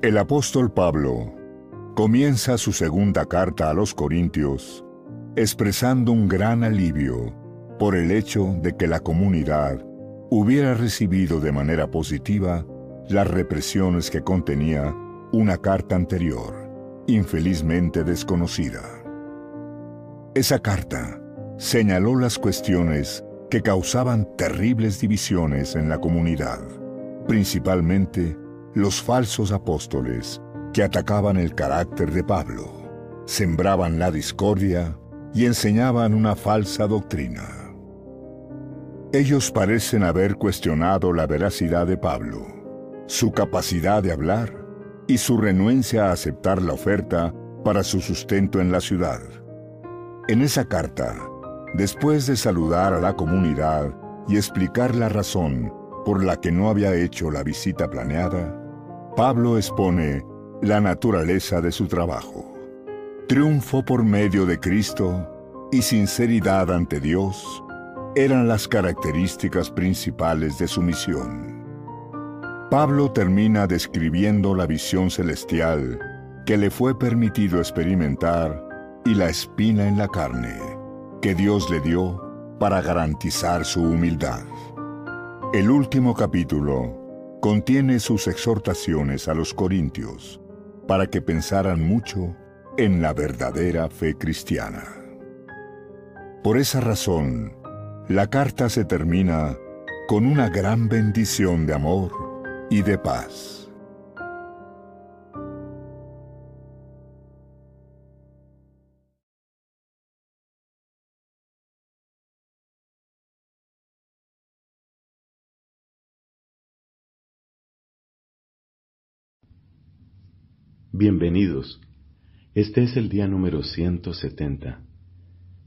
El apóstol Pablo comienza su segunda carta a los Corintios expresando un gran alivio por el hecho de que la comunidad hubiera recibido de manera positiva las represiones que contenía una carta anterior, infelizmente desconocida. Esa carta señaló las cuestiones que causaban terribles divisiones en la comunidad, principalmente los falsos apóstoles que atacaban el carácter de Pablo, sembraban la discordia y enseñaban una falsa doctrina. Ellos parecen haber cuestionado la veracidad de Pablo, su capacidad de hablar y su renuencia a aceptar la oferta para su sustento en la ciudad. En esa carta, después de saludar a la comunidad y explicar la razón por la que no había hecho la visita planeada, Pablo expone la naturaleza de su trabajo. Triunfo por medio de Cristo y sinceridad ante Dios eran las características principales de su misión. Pablo termina describiendo la visión celestial que le fue permitido experimentar y la espina en la carne que Dios le dio para garantizar su humildad. El último capítulo contiene sus exhortaciones a los corintios para que pensaran mucho en la verdadera fe cristiana. Por esa razón, la carta se termina con una gran bendición de amor y de paz. Bienvenidos. Este es el día número 170.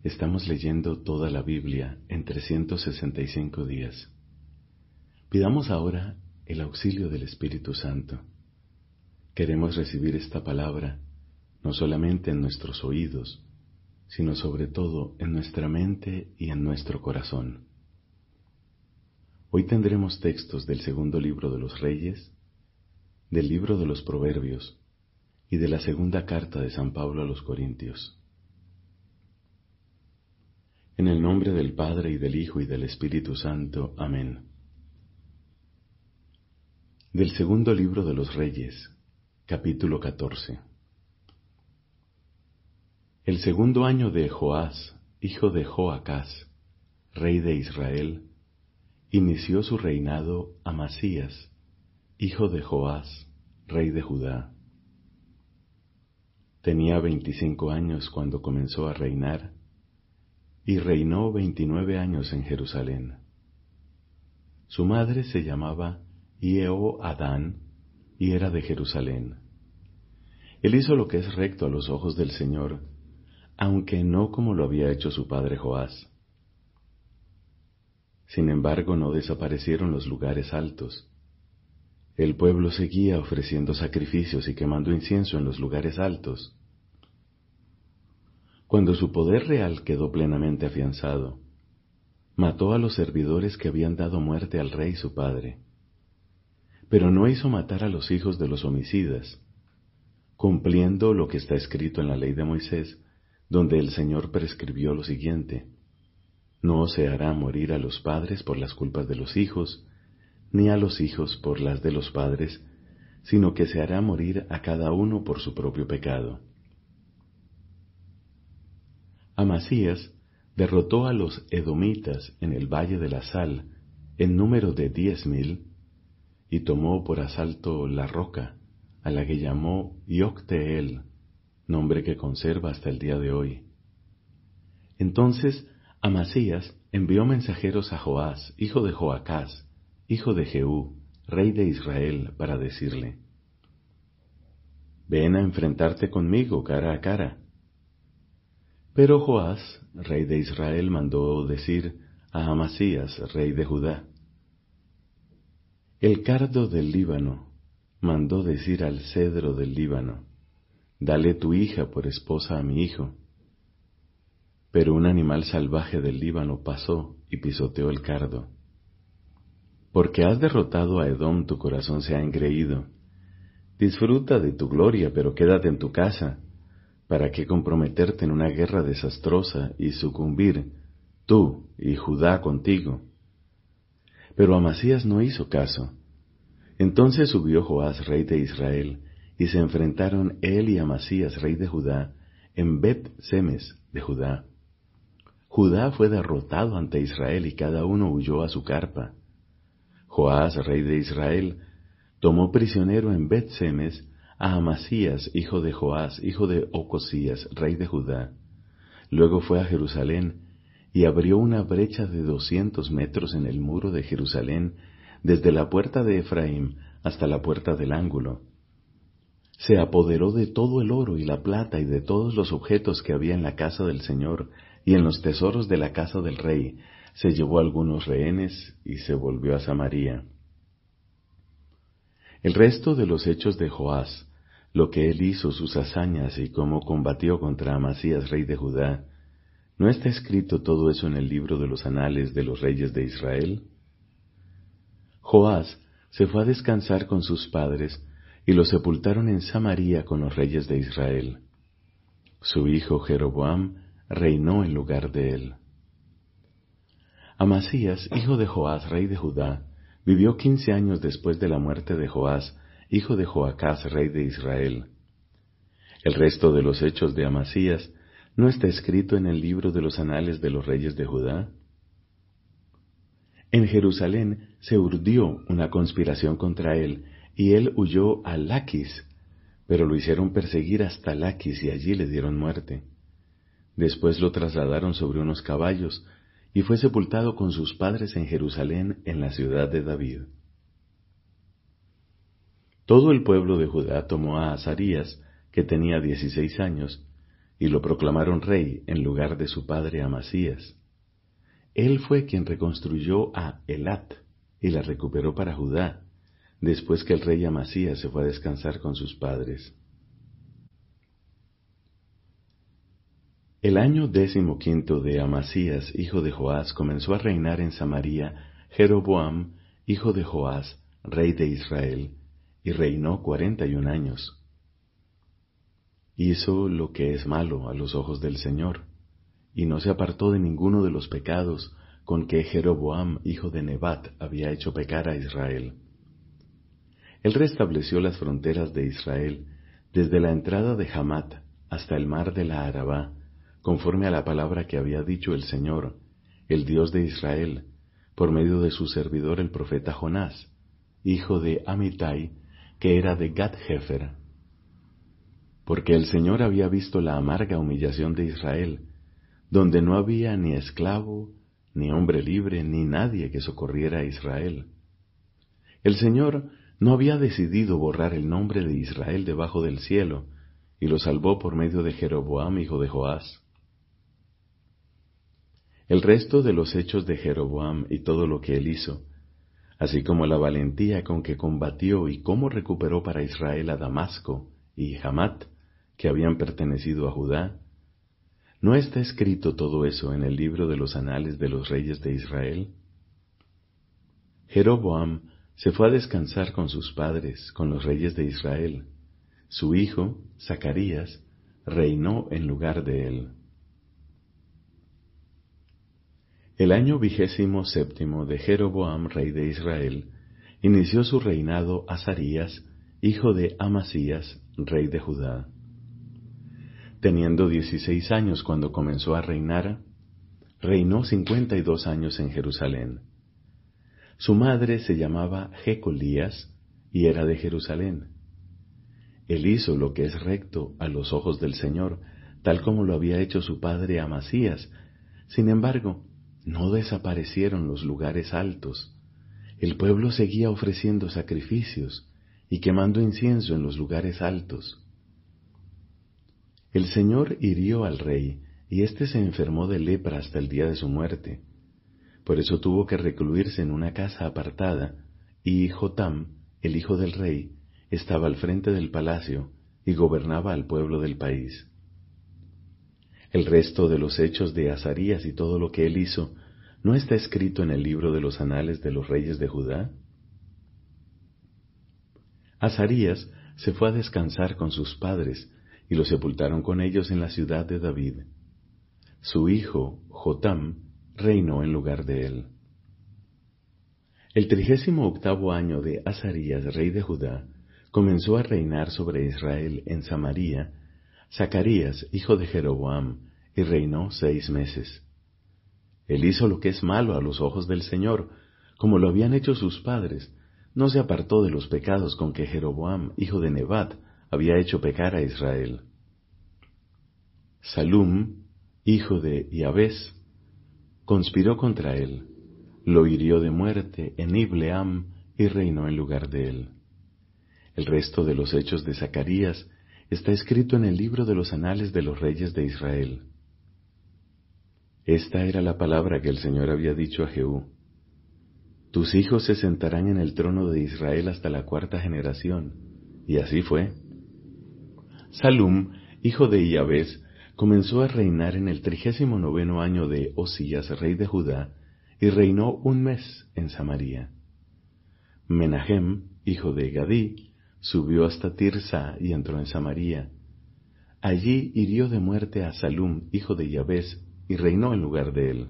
Estamos leyendo toda la Biblia en 365 días. Pidamos ahora el auxilio del Espíritu Santo. Queremos recibir esta palabra no solamente en nuestros oídos, sino sobre todo en nuestra mente y en nuestro corazón. Hoy tendremos textos del segundo libro de los Reyes, del libro de los Proverbios, y de la segunda carta de San Pablo a los Corintios. En el nombre del Padre y del Hijo y del Espíritu Santo. Amén. Del segundo libro de los Reyes, capítulo 14. El segundo año de Joás, hijo de Joacás, rey de Israel, inició su reinado Amasías, hijo de Joás, rey de Judá Tenía veinticinco años cuando comenzó a reinar y reinó veintinueve años en Jerusalén. Su madre se llamaba Ieo Adán y era de Jerusalén. Él hizo lo que es recto a los ojos del Señor, aunque no como lo había hecho su padre Joás. Sin embargo, no desaparecieron los lugares altos. El pueblo seguía ofreciendo sacrificios y quemando incienso en los lugares altos. Cuando su poder real quedó plenamente afianzado, mató a los servidores que habían dado muerte al rey su padre. Pero no hizo matar a los hijos de los homicidas, cumpliendo lo que está escrito en la ley de Moisés, donde el Señor prescribió lo siguiente, no se hará morir a los padres por las culpas de los hijos, ni a los hijos por las de los padres, sino que se hará morir a cada uno por su propio pecado. Amasías derrotó a los edomitas en el valle de la sal en número de diez mil, y tomó por asalto la roca, a la que llamó Yocteel, nombre que conserva hasta el día de hoy. Entonces Amasías envió mensajeros a Joás, hijo de Joacás, hijo de Jehú, rey de Israel, para decirle, Ven a enfrentarte conmigo cara a cara. Pero Joás, rey de Israel, mandó decir a Amasías, rey de Judá, El cardo del Líbano mandó decir al cedro del Líbano, Dale tu hija por esposa a mi hijo. Pero un animal salvaje del Líbano pasó y pisoteó el cardo porque has derrotado a Edom, tu corazón se ha engreído. Disfruta de tu gloria, pero quédate en tu casa. ¿Para qué comprometerte en una guerra desastrosa y sucumbir, tú y Judá contigo? Pero Amasías no hizo caso. Entonces subió Joás, rey de Israel, y se enfrentaron él y Amasías, rey de Judá, en Bet Semes de Judá. Judá fue derrotado ante Israel y cada uno huyó a su carpa. Joás, rey de Israel, tomó prisionero en Bet Semes a Amasías, hijo de Joás, hijo de Ocosías, rey de Judá. Luego fue a Jerusalén y abrió una brecha de doscientos metros en el muro de Jerusalén, desde la puerta de Efraín hasta la puerta del ángulo. Se apoderó de todo el oro y la plata y de todos los objetos que había en la casa del Señor y en los tesoros de la casa del rey. Se llevó algunos rehenes y se volvió a Samaria. El resto de los hechos de Joás, lo que él hizo, sus hazañas y cómo combatió contra Amasías, rey de Judá, ¿No está escrito todo eso en el libro de los anales de los reyes de Israel? Joás se fue a descansar con sus padres y lo sepultaron en Samaria con los reyes de Israel. Su hijo Jeroboam reinó en lugar de él. Amasías, hijo de Joás, rey de Judá, vivió quince años después de la muerte de Joás, hijo de Joacás, rey de Israel. El resto de los hechos de Amasías ¿No está escrito en el libro de los anales de los reyes de Judá? En Jerusalén se urdió una conspiración contra él, y él huyó a Laquis, pero lo hicieron perseguir hasta Laquis y allí le dieron muerte. Después lo trasladaron sobre unos caballos, y fue sepultado con sus padres en Jerusalén, en la ciudad de David. Todo el pueblo de Judá tomó a Azarías, que tenía dieciséis años, y lo proclamaron rey en lugar de su padre Amasías. Él fue quien reconstruyó a Elat y la recuperó para Judá, después que el rey Amasías se fue a descansar con sus padres. El año décimo quinto de Amasías, hijo de Joás, comenzó a reinar en Samaria Jeroboam, hijo de Joás, rey de Israel, y reinó cuarenta y un años hizo lo que es malo a los ojos del Señor, y no se apartó de ninguno de los pecados con que Jeroboam, hijo de Nebat, había hecho pecar a Israel. Él restableció las fronteras de Israel desde la entrada de Hamat hasta el mar de la Arabá, conforme a la palabra que había dicho el Señor, el Dios de Israel, por medio de su servidor el profeta Jonás, hijo de Amitai, que era de Gat-Hefer porque el Señor había visto la amarga humillación de Israel, donde no había ni esclavo, ni hombre libre, ni nadie que socorriera a Israel. El Señor no había decidido borrar el nombre de Israel debajo del cielo, y lo salvó por medio de Jeroboam, hijo de Joás. El resto de los hechos de Jeroboam y todo lo que él hizo, así como la valentía con que combatió y cómo recuperó para Israel a Damasco y Hamat, que habían pertenecido a Judá? ¿No está escrito todo eso en el libro de los anales de los reyes de Israel? Jeroboam se fue a descansar con sus padres, con los reyes de Israel. Su hijo, Zacarías, reinó en lugar de él. El año vigésimo séptimo de Jeroboam, rey de Israel, inició su reinado Azarías, hijo de Amasías, rey de Judá. Teniendo dieciséis años cuando comenzó a reinar, reinó cincuenta y dos años en Jerusalén. Su madre se llamaba Jecolías y era de Jerusalén. Él hizo lo que es recto a los ojos del Señor, tal como lo había hecho su padre Amasías. Sin embargo, no desaparecieron los lugares altos. El pueblo seguía ofreciendo sacrificios y quemando incienso en los lugares altos. El Señor hirió al rey, y éste se enfermó de lepra hasta el día de su muerte. Por eso tuvo que recluirse en una casa apartada, y Jotam, el hijo del rey, estaba al frente del palacio y gobernaba al pueblo del país. El resto de los hechos de Azarías y todo lo que él hizo, ¿no está escrito en el libro de los anales de los reyes de Judá? Azarías se fue a descansar con sus padres, y lo sepultaron con ellos en la ciudad de David. Su hijo, Jotam, reinó en lugar de él. El trigésimo octavo año de Azarías, rey de Judá, comenzó a reinar sobre Israel en Samaria, Zacarías, hijo de Jeroboam, y reinó seis meses. Él hizo lo que es malo a los ojos del Señor, como lo habían hecho sus padres, no se apartó de los pecados con que Jeroboam, hijo de Nebat, había hecho pecar a Israel. Salum, hijo de Yahves, conspiró contra él, lo hirió de muerte en Ibleam y reinó en lugar de él. El resto de los hechos de Zacarías está escrito en el libro de los anales de los reyes de Israel. Esta era la palabra que el Señor había dicho a Jehú. Tus hijos se sentarán en el trono de Israel hasta la cuarta generación. Y así fue. Salum, hijo de Iabes, comenzó a reinar en el trigésimo noveno año de Osías, rey de Judá, y reinó un mes en Samaria. Menahem, hijo de Gadí, subió hasta Tirsa y entró en Samaria. Allí hirió de muerte a Salum, hijo de Yabes, y reinó en lugar de él.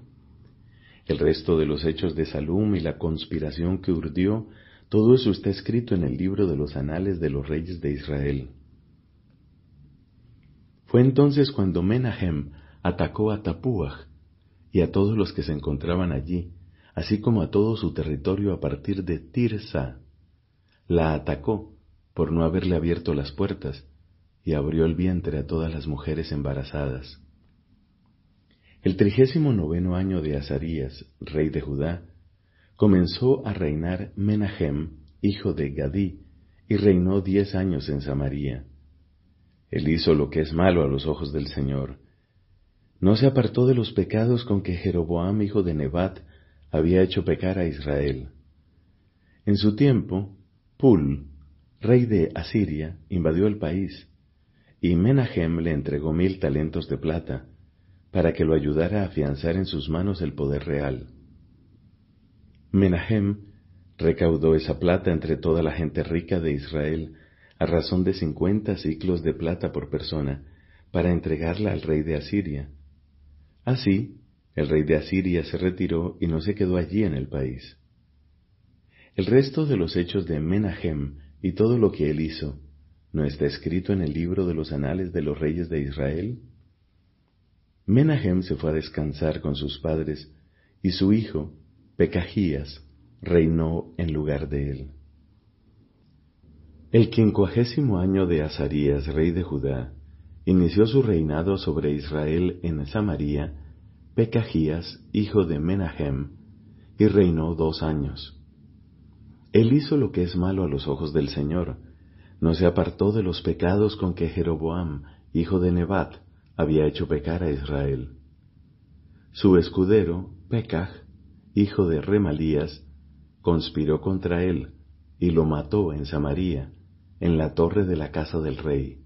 El resto de los hechos de Salum y la conspiración que urdió, todo eso está escrito en el libro de los anales de los reyes de Israel. Fue entonces cuando Menahem atacó a Tapuach y a todos los que se encontraban allí, así como a todo su territorio a partir de Tirsa. La atacó por no haberle abierto las puertas y abrió el vientre a todas las mujeres embarazadas. El trigésimo noveno año de Azarías, rey de Judá, comenzó a reinar Menahem, hijo de Gadí, y reinó diez años en Samaria. Él hizo lo que es malo a los ojos del Señor. No se apartó de los pecados con que Jeroboam, hijo de Nebat, había hecho pecar a Israel. En su tiempo, Pul, rey de Asiria, invadió el país, y Menahem le entregó mil talentos de plata, para que lo ayudara a afianzar en sus manos el poder real. Menahem recaudó esa plata entre toda la gente rica de Israel a razón de cincuenta ciclos de plata por persona para entregarla al rey de Asiria. Así, el rey de Asiria se retiró y no se quedó allí en el país. El resto de los hechos de Menahem y todo lo que él hizo, ¿no está escrito en el libro de los anales de los reyes de Israel? Menahem se fue a descansar con sus padres, y su hijo, Pecajías, reinó en lugar de él. El quincuagésimo año de Azarías, rey de Judá, inició su reinado sobre Israel en Samaria, Pecajías, hijo de Menahem, y reinó dos años. Él hizo lo que es malo a los ojos del Señor, no se apartó de los pecados con que Jeroboam, hijo de Nebat, había hecho pecar a Israel. Su escudero, Pekah, hijo de Remalías, conspiró contra él y lo mató en Samaria, en la torre de la casa del rey.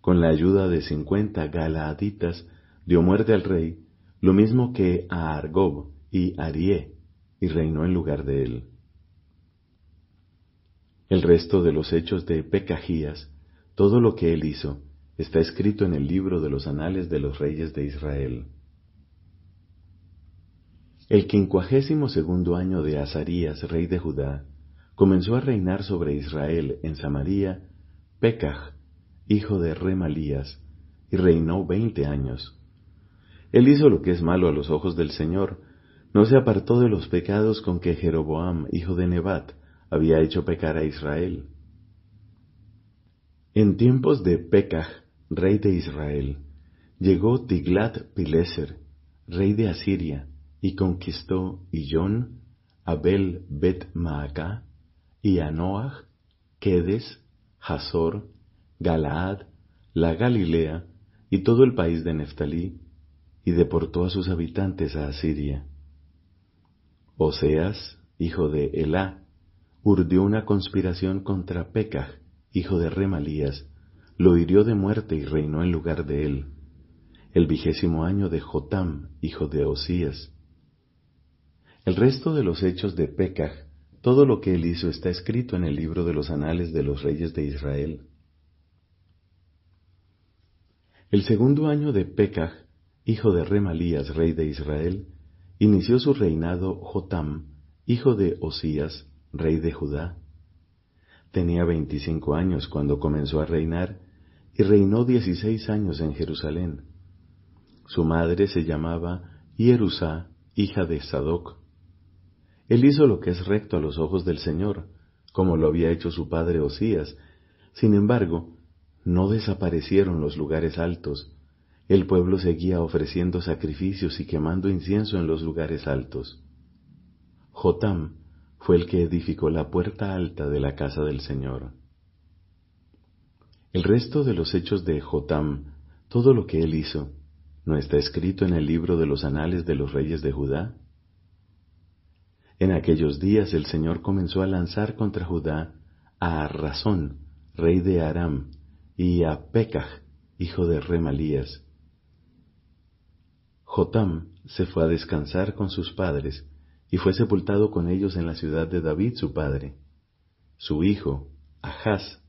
Con la ayuda de cincuenta galaaditas dio muerte al rey, lo mismo que a Argob y Arié, y reinó en lugar de él. El resto de los hechos de Pecajías, todo lo que él hizo, está escrito en el libro de los anales de los reyes de Israel. El quincuagésimo segundo año de Azarías, rey de Judá, comenzó a reinar sobre Israel en Samaria Pekah, hijo de Remalías, y reinó veinte años. Él hizo lo que es malo a los ojos del Señor, no se apartó de los pecados con que Jeroboam, hijo de Nebat, había hecho pecar a Israel. En tiempos de Pekah, rey de Israel, llegó Tiglat-Pileser, rey de Asiria, y conquistó Iyón, Abel Bet Maaca, y Anoach, Kedes, Hazor, Galaad, la Galilea y todo el país de Neftalí, y deportó a sus habitantes a Asiria. Oseas, hijo de Elá, urdió una conspiración contra Pekah, hijo de Remalías, lo hirió de muerte y reinó en lugar de él, el vigésimo año de Jotam, hijo de Osías. El resto de los hechos de Pekah, todo lo que él hizo está escrito en el libro de los anales de los reyes de Israel. El segundo año de Pekah, hijo de Remalías, rey de Israel, inició su reinado Jotam, hijo de Osías, rey de Judá. Tenía veinticinco años cuando comenzó a reinar y reinó dieciséis años en Jerusalén. Su madre se llamaba Hierusá, hija de Sadoc. Él hizo lo que es recto a los ojos del Señor, como lo había hecho su padre Osías. Sin embargo, no desaparecieron los lugares altos. El pueblo seguía ofreciendo sacrificios y quemando incienso en los lugares altos. Jotam fue el que edificó la puerta alta de la casa del Señor. El resto de los hechos de Jotam, todo lo que él hizo, ¿no está escrito en el libro de los anales de los reyes de Judá? En aquellos días el Señor comenzó a lanzar contra Judá a Arrazón, rey de Aram, y a Pekah, hijo de Remalías. Jotam se fue a descansar con sus padres y fue sepultado con ellos en la ciudad de David su padre. Su hijo, Ahaz,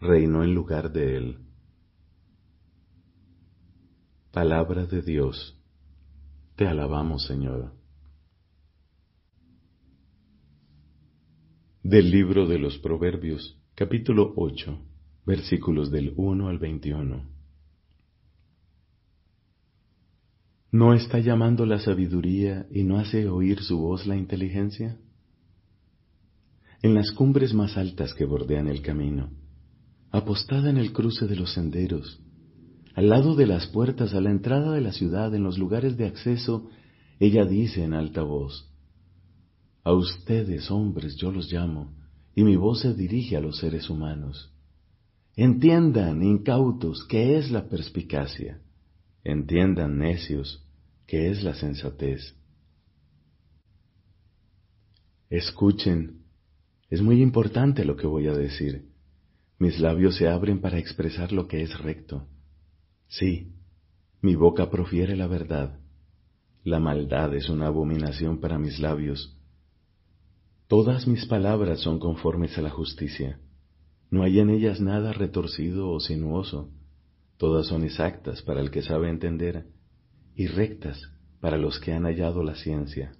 reinó en lugar de él. Palabra de Dios. Te alabamos, Señor. Del libro de los Proverbios, capítulo 8 versículos del 1 al 21. ¿No está llamando la sabiduría y no hace oír su voz la inteligencia? En las cumbres más altas que bordean el camino, apostada en el cruce de los senderos, al lado de las puertas a la entrada de la ciudad, en los lugares de acceso, ella dice en alta voz, A ustedes, hombres, yo los llamo, y mi voz se dirige a los seres humanos. Entiendan, incautos, qué es la perspicacia. Entiendan, necios, qué es la sensatez. Escuchen, es muy importante lo que voy a decir. Mis labios se abren para expresar lo que es recto. Sí, mi boca profiere la verdad. La maldad es una abominación para mis labios. Todas mis palabras son conformes a la justicia. No hay en ellas nada retorcido o sinuoso, todas son exactas para el que sabe entender y rectas para los que han hallado la ciencia.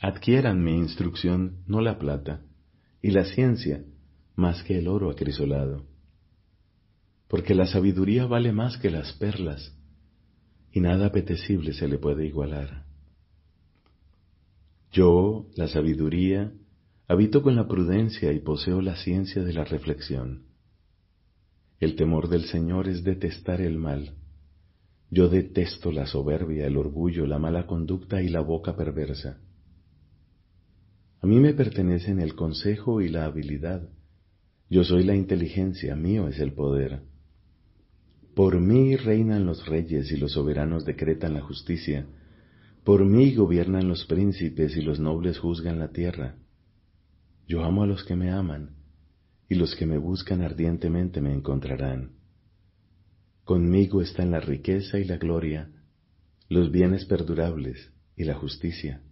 Adquieran mi instrucción, no la plata, y la ciencia más que el oro acrisolado. Porque la sabiduría vale más que las perlas, y nada apetecible se le puede igualar. Yo, la sabiduría, Habito con la prudencia y poseo la ciencia de la reflexión. El temor del Señor es detestar el mal. Yo detesto la soberbia, el orgullo, la mala conducta y la boca perversa. A mí me pertenecen el consejo y la habilidad. Yo soy la inteligencia, mío es el poder. Por mí reinan los reyes y los soberanos decretan la justicia. Por mí gobiernan los príncipes y los nobles juzgan la tierra. Yo amo a los que me aman, y los que me buscan ardientemente me encontrarán. Conmigo están la riqueza y la gloria, los bienes perdurables y la justicia.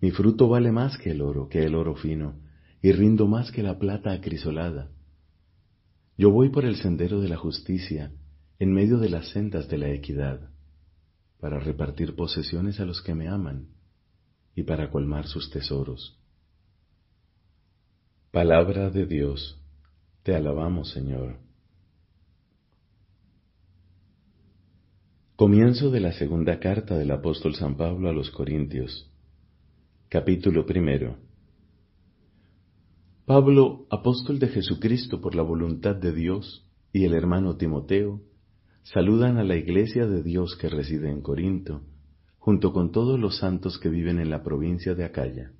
Mi fruto vale más que el oro, que el oro fino, y rindo más que la plata acrisolada. Yo voy por el sendero de la justicia, en medio de las sendas de la equidad, para repartir posesiones a los que me aman y para colmar sus tesoros. Palabra de Dios, te alabamos Señor. Comienzo de la segunda carta del apóstol San Pablo a los Corintios. Capítulo primero. Pablo, apóstol de Jesucristo por la voluntad de Dios, y el hermano Timoteo, saludan a la iglesia de Dios que reside en Corinto, junto con todos los santos que viven en la provincia de Acaya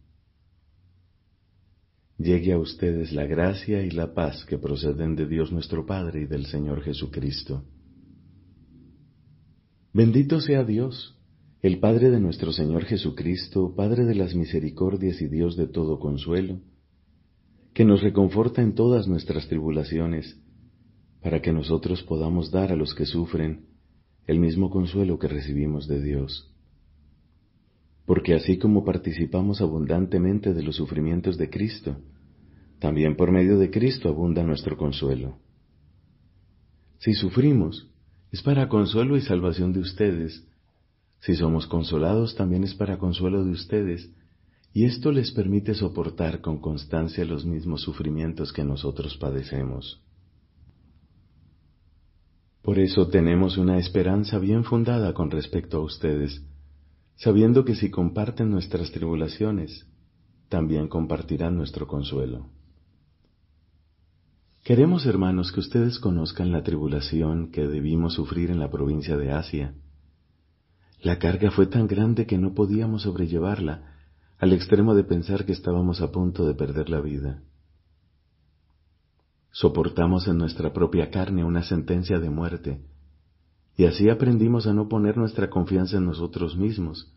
llegue a ustedes la gracia y la paz que proceden de Dios nuestro Padre y del Señor Jesucristo. Bendito sea Dios, el Padre de nuestro Señor Jesucristo, Padre de las misericordias y Dios de todo consuelo, que nos reconforta en todas nuestras tribulaciones, para que nosotros podamos dar a los que sufren el mismo consuelo que recibimos de Dios porque así como participamos abundantemente de los sufrimientos de Cristo, también por medio de Cristo abunda nuestro consuelo. Si sufrimos, es para consuelo y salvación de ustedes. Si somos consolados, también es para consuelo de ustedes, y esto les permite soportar con constancia los mismos sufrimientos que nosotros padecemos. Por eso tenemos una esperanza bien fundada con respecto a ustedes, sabiendo que si comparten nuestras tribulaciones, también compartirán nuestro consuelo. Queremos, hermanos, que ustedes conozcan la tribulación que debimos sufrir en la provincia de Asia. La carga fue tan grande que no podíamos sobrellevarla, al extremo de pensar que estábamos a punto de perder la vida. Soportamos en nuestra propia carne una sentencia de muerte, y así aprendimos a no poner nuestra confianza en nosotros mismos,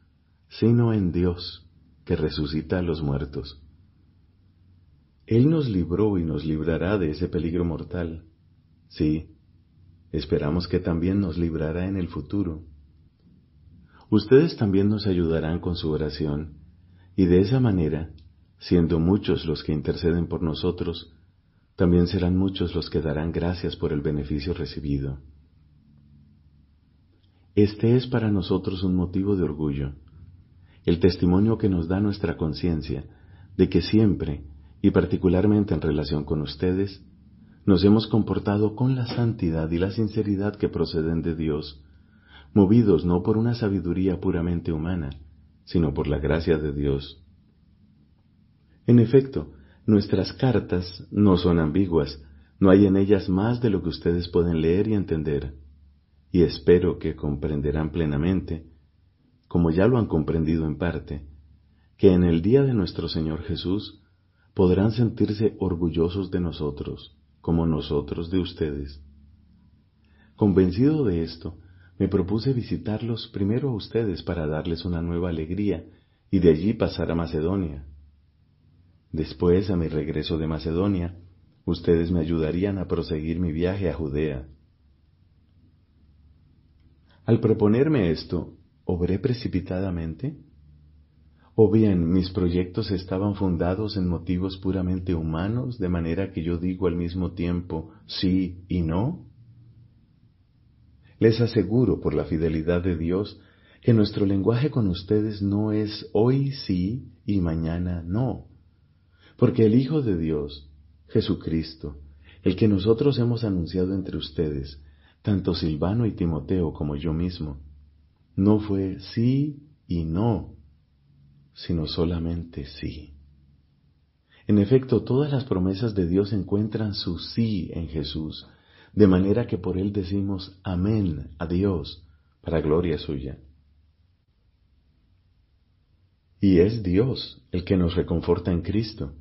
sino en Dios, que resucita a los muertos. Él nos libró y nos librará de ese peligro mortal. Sí, esperamos que también nos librará en el futuro. Ustedes también nos ayudarán con su oración, y de esa manera, siendo muchos los que interceden por nosotros, también serán muchos los que darán gracias por el beneficio recibido. Este es para nosotros un motivo de orgullo, el testimonio que nos da nuestra conciencia de que siempre, y particularmente en relación con ustedes, nos hemos comportado con la santidad y la sinceridad que proceden de Dios, movidos no por una sabiduría puramente humana, sino por la gracia de Dios. En efecto, nuestras cartas no son ambiguas, no hay en ellas más de lo que ustedes pueden leer y entender y espero que comprenderán plenamente, como ya lo han comprendido en parte, que en el día de nuestro Señor Jesús podrán sentirse orgullosos de nosotros, como nosotros de ustedes. Convencido de esto, me propuse visitarlos primero a ustedes para darles una nueva alegría y de allí pasar a Macedonia. Después, a mi regreso de Macedonia, ustedes me ayudarían a proseguir mi viaje a Judea al proponerme esto, ¿obré precipitadamente? ¿O bien mis proyectos estaban fundados en motivos puramente humanos, de manera que yo digo al mismo tiempo sí y no? Les aseguro, por la fidelidad de Dios, que nuestro lenguaje con ustedes no es hoy sí y mañana no, porque el Hijo de Dios, Jesucristo, el que nosotros hemos anunciado entre ustedes, tanto Silvano y Timoteo como yo mismo, no fue sí y no, sino solamente sí. En efecto, todas las promesas de Dios encuentran su sí en Jesús, de manera que por Él decimos amén a Dios, para gloria suya. Y es Dios el que nos reconforta en Cristo,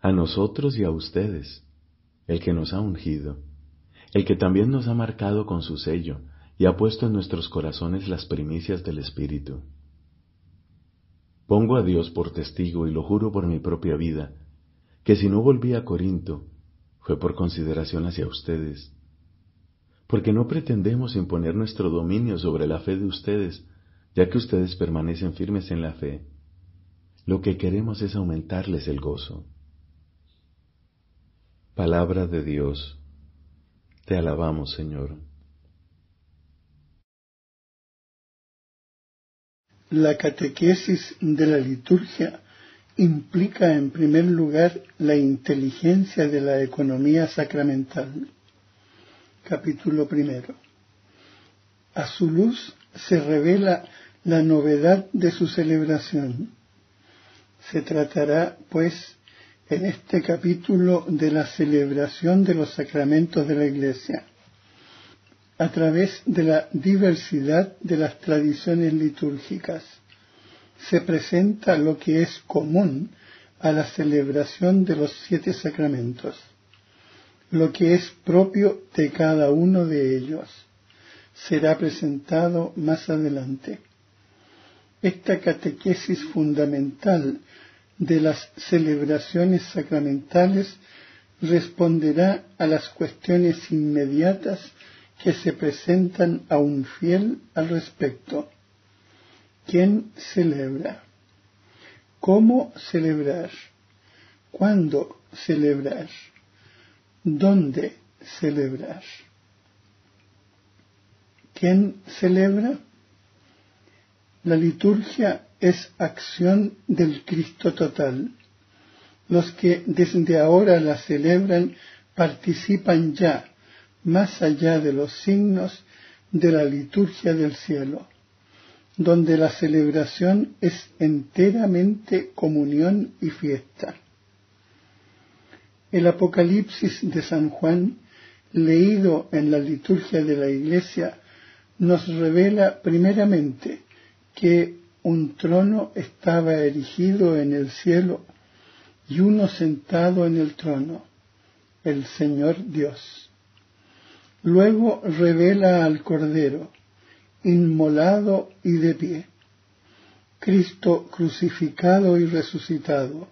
a nosotros y a ustedes, el que nos ha ungido el que también nos ha marcado con su sello y ha puesto en nuestros corazones las primicias del Espíritu. Pongo a Dios por testigo y lo juro por mi propia vida, que si no volví a Corinto, fue por consideración hacia ustedes, porque no pretendemos imponer nuestro dominio sobre la fe de ustedes, ya que ustedes permanecen firmes en la fe. Lo que queremos es aumentarles el gozo. Palabra de Dios. Te alabamos, Señor. La catequesis de la liturgia implica en primer lugar la inteligencia de la economía sacramental. Capítulo primero. A su luz se revela la novedad de su celebración. Se tratará, pues, en este capítulo de la celebración de los sacramentos de la Iglesia, a través de la diversidad de las tradiciones litúrgicas. Se presenta lo que es común a la celebración de los siete sacramentos, lo que es propio de cada uno de ellos. Será presentado más adelante. Esta catequesis fundamental de las celebraciones sacramentales responderá a las cuestiones inmediatas que se presentan a un fiel al respecto. ¿Quién celebra? ¿Cómo celebrar? ¿Cuándo celebrar? ¿Dónde celebrar? ¿Quién celebra? La liturgia es acción del Cristo total. Los que desde ahora la celebran participan ya, más allá de los signos, de la liturgia del cielo, donde la celebración es enteramente comunión y fiesta. El Apocalipsis de San Juan, leído en la liturgia de la Iglesia, nos revela primeramente que un trono estaba erigido en el cielo y uno sentado en el trono, el Señor Dios. Luego revela al Cordero, inmolado y de pie, Cristo crucificado y resucitado,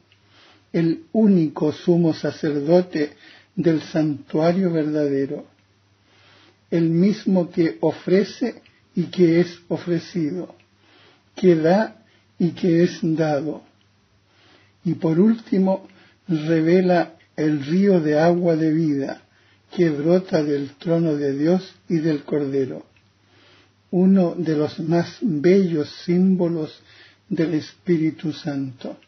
el único sumo sacerdote del santuario verdadero, el mismo que ofrece y que es ofrecido, que da y que es dado. Y por último, revela el río de agua de vida que brota del trono de Dios y del Cordero, uno de los más bellos símbolos del Espíritu Santo.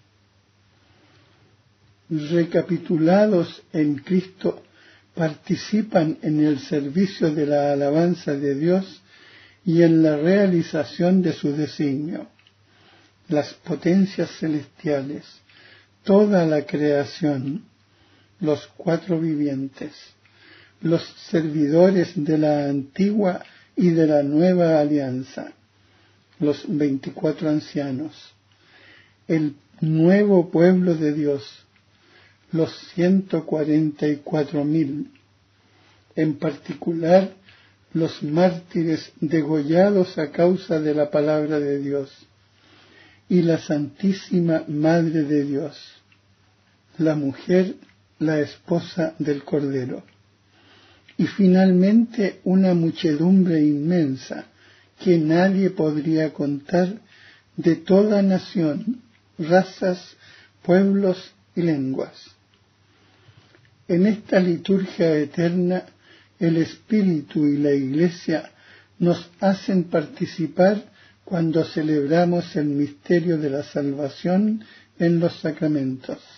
Recapitulados en Cristo, participan en el servicio de la alabanza de Dios y en la realización de su designio. Las potencias celestiales, toda la creación, los cuatro vivientes, los servidores de la antigua y de la nueva alianza, los veinticuatro ancianos, el nuevo pueblo de Dios, los ciento cuarenta y cuatro mil, en particular los mártires degollados a causa de la palabra de Dios, y la Santísima Madre de Dios, la mujer, la esposa del Cordero, y finalmente una muchedumbre inmensa que nadie podría contar de toda nación, razas, pueblos y lenguas. En esta liturgia eterna el Espíritu y la Iglesia nos hacen participar cuando celebramos el misterio de la salvación en los sacramentos.